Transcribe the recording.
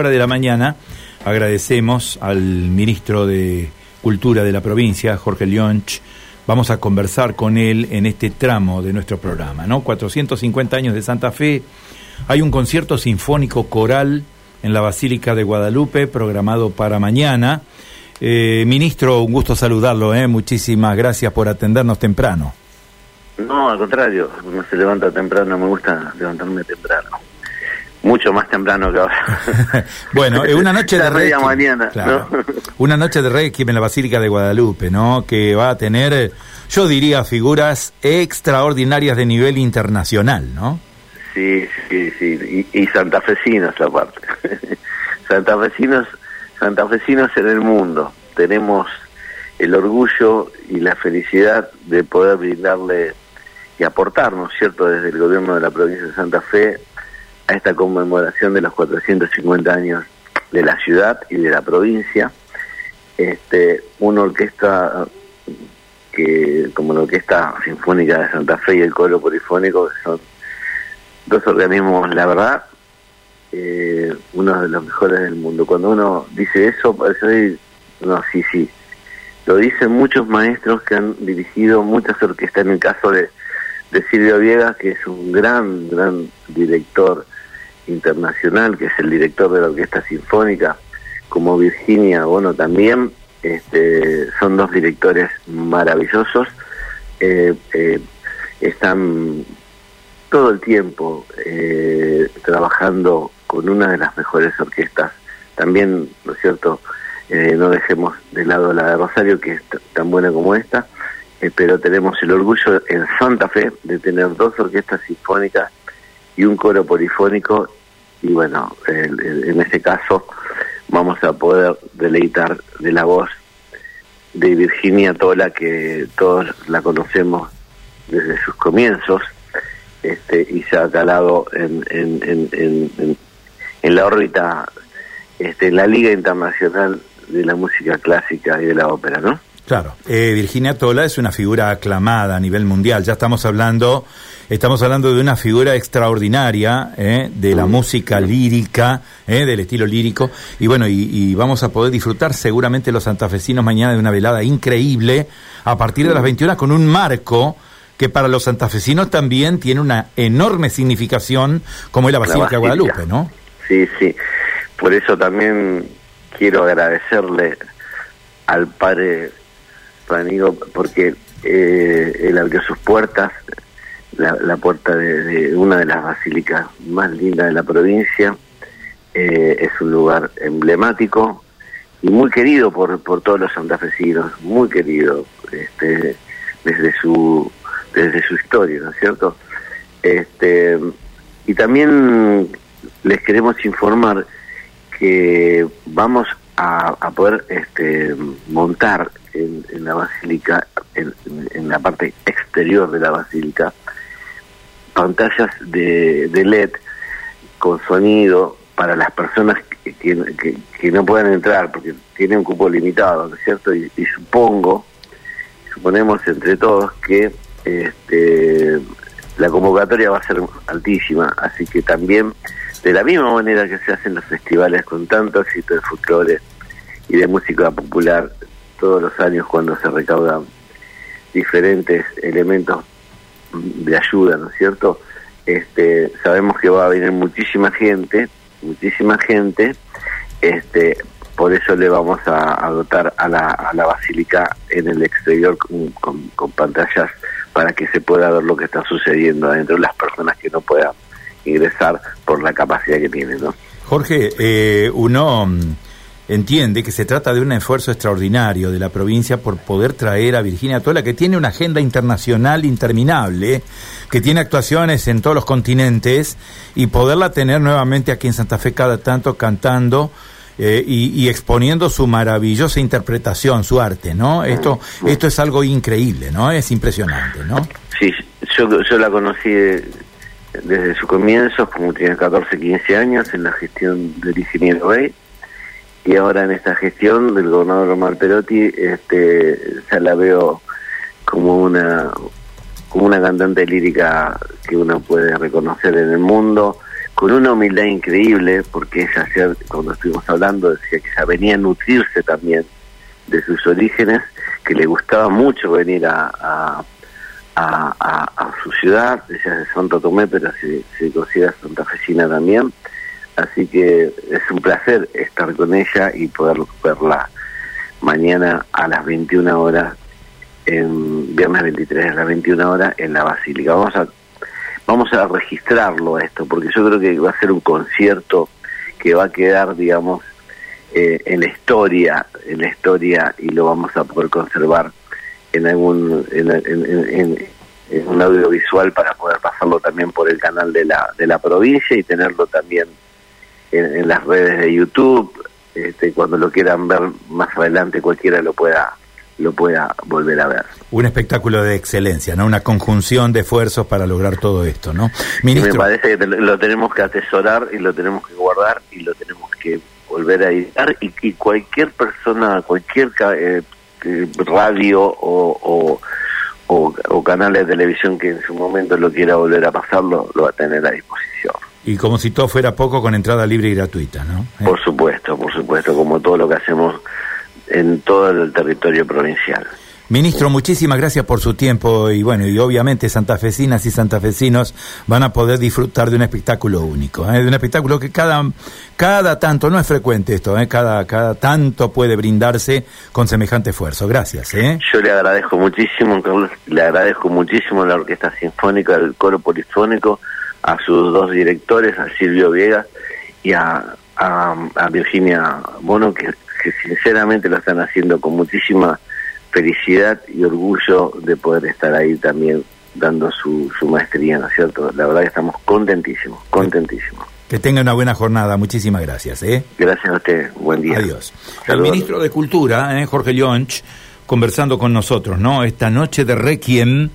hora de la mañana agradecemos al ministro de Cultura de la provincia, Jorge Leonch. Vamos a conversar con él en este tramo de nuestro programa, ¿no? 450 años de Santa Fe. Hay un concierto sinfónico coral en la Basílica de Guadalupe programado para mañana. Eh, ministro, un gusto saludarlo, ¿eh? Muchísimas gracias por atendernos temprano. No, al contrario, uno se levanta temprano, me gusta levantarme temprano. Mucho más temprano que ahora. bueno, es una noche de Requiem. mañana, Una noche de Requiem en la Basílica de Guadalupe, ¿no? Que va a tener, yo diría, figuras extraordinarias de nivel internacional, ¿no? Sí, sí, sí. Y, y santafesinos aparte. santafesinos, santafesinos en el mundo. Tenemos el orgullo y la felicidad de poder brindarle y aportarnos, ¿cierto?, desde el gobierno de la provincia de Santa Fe a esta conmemoración de los 450 años de la ciudad y de la provincia. Este, una orquesta que, como la Orquesta Sinfónica de Santa Fe y el Coro Polifónico, que son dos organismos, la verdad, eh, uno de los mejores del mundo. Cuando uno dice eso, parece, no, sí, sí. Lo dicen muchos maestros que han dirigido muchas orquestas, en el caso de de Silvio Viegas, que es un gran, gran director internacional, que es el director de la Orquesta Sinfónica, como Virginia Bono también, este, son dos directores maravillosos, eh, eh, están todo el tiempo eh, trabajando con una de las mejores orquestas, también, ¿no es cierto?, no dejemos de lado la de Rosario, que es tan buena como esta, pero tenemos el orgullo en Santa Fe de tener dos orquestas sinfónicas y un coro polifónico y bueno, en este caso vamos a poder deleitar de la voz de Virginia Tola que todos la conocemos desde sus comienzos este, y se ha calado en, en, en, en, la órbita, este, en la Liga Internacional de la Música Clásica y de la Ópera, ¿no? Claro, eh, Virginia Tola es una figura aclamada a nivel mundial. Ya estamos hablando, estamos hablando de una figura extraordinaria eh, de la música lírica, eh, del estilo lírico, y bueno, y, vamos a poder disfrutar seguramente los santafesinos mañana de una velada increíble a partir de las 21 con un marco que para los santafesinos también tiene una enorme significación, como es la Basílica de Guadalupe, ¿no? Sí, sí. Por eso también quiero agradecerle al padre porque eh, él abrió sus puertas, la, puerta de, una de las basílicas más lindas de la provincia. Eh, es un lugar emblemático y muy querido por, por todos los santafesinos, muy querido este, desde su desde su historia, ¿no es cierto? Este, y también les queremos informar que vamos a, poder este, montar en, la basílica, en, la parte exterior de la basílica, pantallas de, LED con sonido para las personas que, que, no puedan entrar porque tienen un cupo limitado, ¿no es cierto? Y, supongo, suponemos entre todos que este, la convocatoria va a ser altísima, así que también de la misma manera que se hacen los festivales con tanto éxito de folclore y de música popular todos los años cuando se recaudan diferentes elementos de ayuda, ¿no es cierto? Este, sabemos que va a venir muchísima gente, muchísima gente, este, por eso le vamos a, dotar a la, basílica en el exterior con, pantallas para que se pueda ver lo que está sucediendo adentro de las personas que no puedan ingresar por la capacidad que tienen, ¿no? Jorge, eh, uno entiende que se trata de un esfuerzo extraordinario de la provincia por poder traer a Virginia Tola, que tiene una agenda internacional interminable, que tiene actuaciones en todos los continentes, y poderla tener nuevamente aquí en Santa Fe cada tanto cantando. Eh, y, exponiendo su maravillosa interpretación, su arte, ¿no? Esto, esto es algo increíble, ¿no? Es impresionante, ¿no? Sí, yo, yo la conocí desde su comienzo, como tiene 14, 15 años, en la gestión del ingeniero Bay y ahora en esta gestión del gobernador Omar Perotti este ya la veo como una como una cantante lírica que uno puede reconocer en el mundo con una humildad increíble, porque ella ayer, cuando estuvimos hablando, decía que ella venía a nutrirse también de sus orígenes, que le gustaba mucho venir a, a, a, su ciudad, ella es de Santo Tomé, pero se, se considera santafesina también, así que es un placer estar con ella y poder verla mañana a las 21 horas, en viernes 23 a las 21 horas en la Basílica. Vamos a vamos a registrarlo esto, porque yo creo que va a ser un concierto que va a quedar, digamos, eh, en la historia, en la historia y lo vamos a poder conservar en algún, en, un audiovisual para poder pasarlo también por el canal de la, de la provincia y tenerlo también en, las redes de YouTube, este, cuando lo quieran ver más adelante cualquiera lo pueda lo pueda volver a ver. Un espectáculo de excelencia, ¿no? Una conjunción de esfuerzos para lograr todo esto, ¿no? Ministro... Me parece que lo tenemos que atesorar y lo tenemos que guardar y lo tenemos que volver a editar y, y cualquier persona, cualquier eh, radio o, o, o, canal de televisión que en su momento lo quiera volver a pasarlo, lo va a tener a disposición. Y como si todo fuera poco, con entrada libre y gratuita, ¿no? Por supuesto, por supuesto, como todo lo que hacemos en todo el territorio provincial. Ministro, muchísimas gracias por su tiempo y bueno, y obviamente santafesinas y santafesinos van a poder disfrutar de un espectáculo único, ¿eh? de un espectáculo que cada, cada tanto, no es frecuente esto, ¿eh? cada, cada tanto puede brindarse con semejante esfuerzo. Gracias. ¿eh? Yo le agradezco muchísimo, Carlos, le agradezco muchísimo a la Orquesta Sinfónica, al Coro Polifónico, a sus dos directores, a Silvio Viegas y a, a Virginia Bono, que que sinceramente lo están haciendo con muchísima felicidad y orgullo de poder estar ahí también dando su, su maestría, ¿no es cierto? La verdad que estamos contentísimos, contentísimos. Que tenga una buena jornada, muchísimas gracias. ¿eh? Gracias a usted, buen día. Adiós. El ministro de Cultura, ¿eh? Jorge Lionch, conversando con nosotros, ¿no? Esta noche de Requiem